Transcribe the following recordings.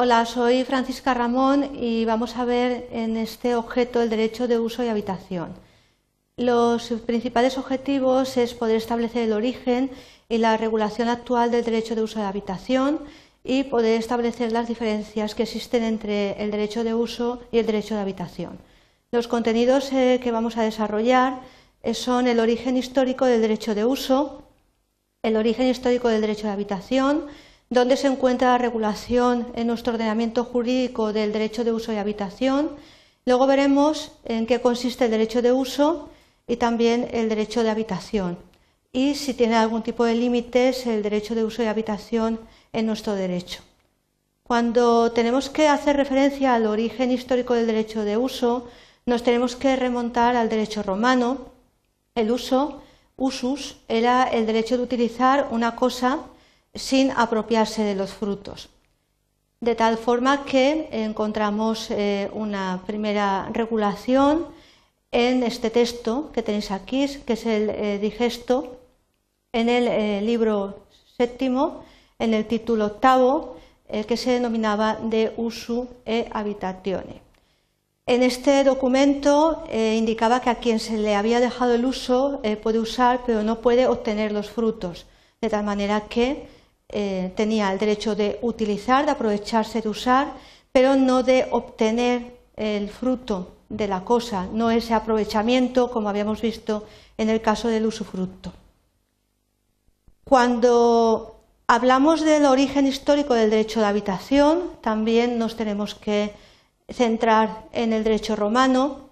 Hola, soy Francisca Ramón y vamos a ver en este objeto el derecho de uso y habitación. Los principales objetivos es poder establecer el origen y la regulación actual del derecho de uso de habitación y poder establecer las diferencias que existen entre el derecho de uso y el derecho de habitación. Los contenidos eh, que vamos a desarrollar eh, son el origen histórico del derecho de uso, el origen histórico del derecho de habitación, dónde se encuentra la regulación en nuestro ordenamiento jurídico del derecho de uso y habitación. Luego veremos en qué consiste el derecho de uso y también el derecho de habitación y si tiene algún tipo de límites el derecho de uso y habitación en nuestro derecho. Cuando tenemos que hacer referencia al origen histórico del derecho de uso, nos tenemos que remontar al derecho romano. El uso, usus, era el derecho de utilizar una cosa sin apropiarse de los frutos. De tal forma que encontramos eh, una primera regulación en este texto que tenéis aquí, que es el eh, digesto, en el eh, libro séptimo, en el título octavo, que se denominaba de usu e habitatione. En este documento indicaba que a quien se le había dejado el uso puede usar, pero no puede obtener los frutos, de tal manera que eh, tenía el derecho de utilizar, de aprovecharse, de usar, pero no de obtener el fruto de la cosa, no ese aprovechamiento como habíamos visto en el caso del usufructo. Cuando hablamos del origen histórico del derecho de habitación, también nos tenemos que centrar en el derecho romano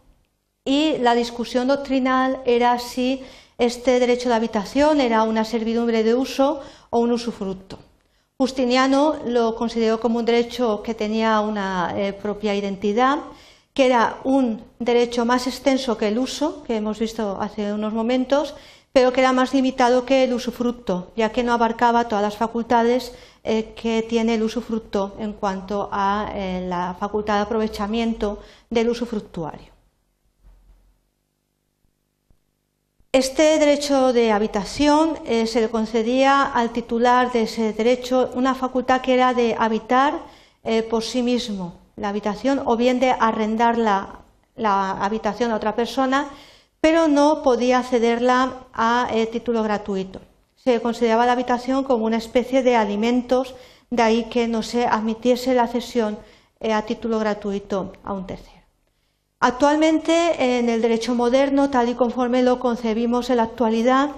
y la discusión doctrinal era si este derecho de habitación era una servidumbre de uso o un usufructo. Justiniano lo consideró como un derecho que tenía una eh, propia identidad, que era un derecho más extenso que el uso, que hemos visto hace unos momentos, pero que era más limitado que el usufructo, ya que no abarcaba todas las facultades eh, que tiene el usufructo en cuanto a eh, la facultad de aprovechamiento del usufructuario. Este derecho de habitación eh, se le concedía al titular de ese derecho una facultad que era de habitar eh, por sí mismo la habitación o bien de arrendar la, habitación a otra persona, pero no podía cederla a eh, título gratuito. Se consideraba la habitación como una especie de alimentos, de ahí que no se admitiese la cesión a título gratuito a un tercero. Actualmente, en el derecho moderno, tal y conforme lo concebimos en la actualidad,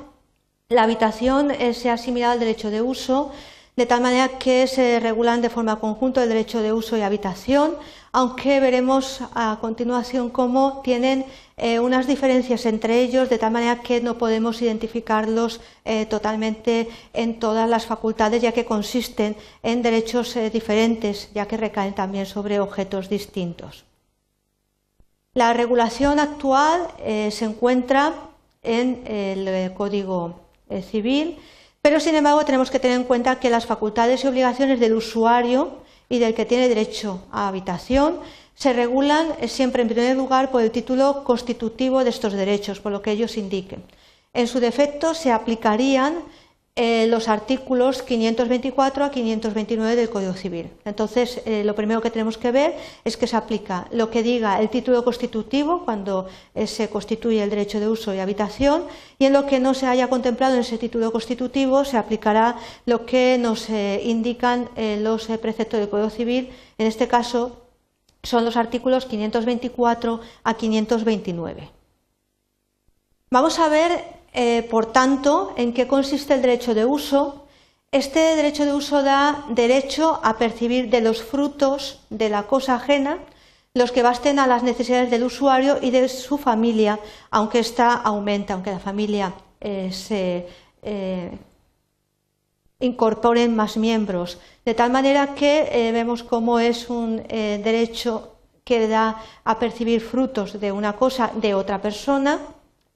la habitación se ha asimilado al derecho de uso, de tal manera que se regulan de forma conjunta el derecho de uso y habitación, aunque veremos a continuación cómo tienen eh, unas diferencias entre ellos, de tal manera que no podemos identificarlos eh, totalmente en todas las facultades, ya que consisten en derechos eh, diferentes, ya que recaen también sobre objetos distintos. La regulación actual eh, se encuentra en el eh, Código eh, Civil, pero sin embargo tenemos que tener en cuenta que las facultades y obligaciones del usuario y del que tiene derecho a habitación se regulan siempre en primer lugar por el título constitutivo de estos derechos, por lo que ellos indiquen. En su defecto se aplicarían eh, los artículos 524 a 529 del Código Civil. Entonces, eh, lo primero que tenemos que ver es que se aplica lo que diga el título constitutivo cuando eh, se constituye el derecho de uso y habitación y en lo que no se haya contemplado en ese título constitutivo se aplicará lo que nos indican los preceptos del Código Civil. En este caso, son los artículos 524 a 529. Vamos a ver eh, por tanto, ¿en qué consiste el derecho de uso? Este derecho de uso da derecho a percibir de los frutos de la cosa ajena los que basten a las necesidades del usuario y de su familia, aunque ésta aumenta, aunque la familia eh, se eh, incorporen más miembros. De tal manera que vemos cómo es un derecho que da a percibir frutos de una cosa de otra persona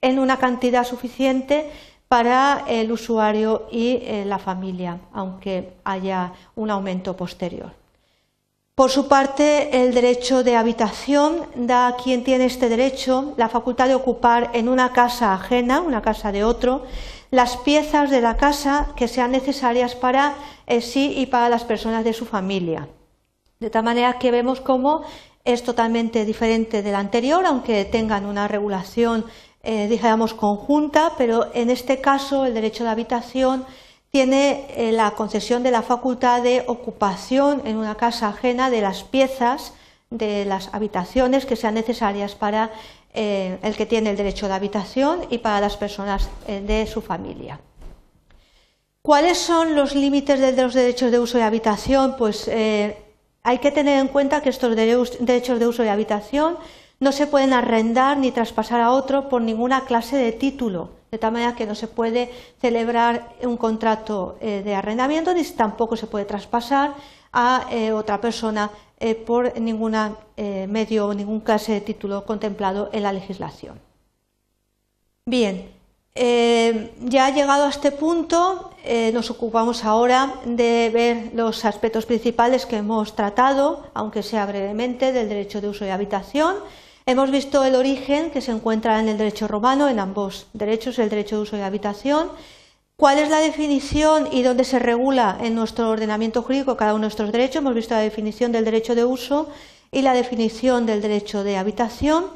en una cantidad suficiente para el usuario y eh, la familia, aunque haya un aumento posterior. Por su parte, el derecho de habitación da a quien tiene este derecho la facultad de ocupar en una casa ajena, una casa de otro, las piezas de la casa que sean necesarias para eh, sí y para las personas de su familia. De tal manera que vemos cómo es totalmente diferente del anterior, aunque tengan una regulación, eh, digamos, conjunta, pero en este caso el derecho de habitación tiene eh, la concesión de la facultad de ocupación en una casa ajena de las piezas de las habitaciones que sean necesarias para eh, el que tiene el derecho de habitación y para las personas de su familia. ¿Cuáles son los límites de los derechos de uso y habitación? Pues hay que tener en cuenta que estos derechos de uso y habitación no se pueden arrendar ni traspasar a otro por ninguna clase de título, de tal manera que no se puede celebrar un contrato eh, de arrendamiento ni tampoco se puede traspasar a eh, otra persona eh, por ningún medio o ningún clase de título contemplado en la legislación. Bien, eh, ya llegado a este punto, nos ocupamos ahora de ver los aspectos principales que hemos tratado, aunque sea brevemente, del derecho de uso y habitación. Hemos visto el origen que se encuentra en el derecho romano, en ambos derechos, el derecho de uso y habitación. ¿Cuál es la definición y dónde se regula en nuestro ordenamiento jurídico cada uno de estos derechos? Hemos visto la definición del derecho de uso y la definición del derecho de habitación.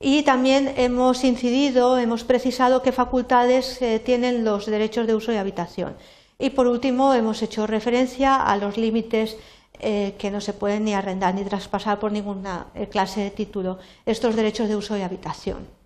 Y también hemos incidido, hemos precisado qué facultades eh, tienen los derechos de uso y habitación. Y por último, hemos hecho referencia a los límites eh, que no se pueden ni arrendar ni traspasar por ninguna eh, clase de título estos derechos de uso y habitación.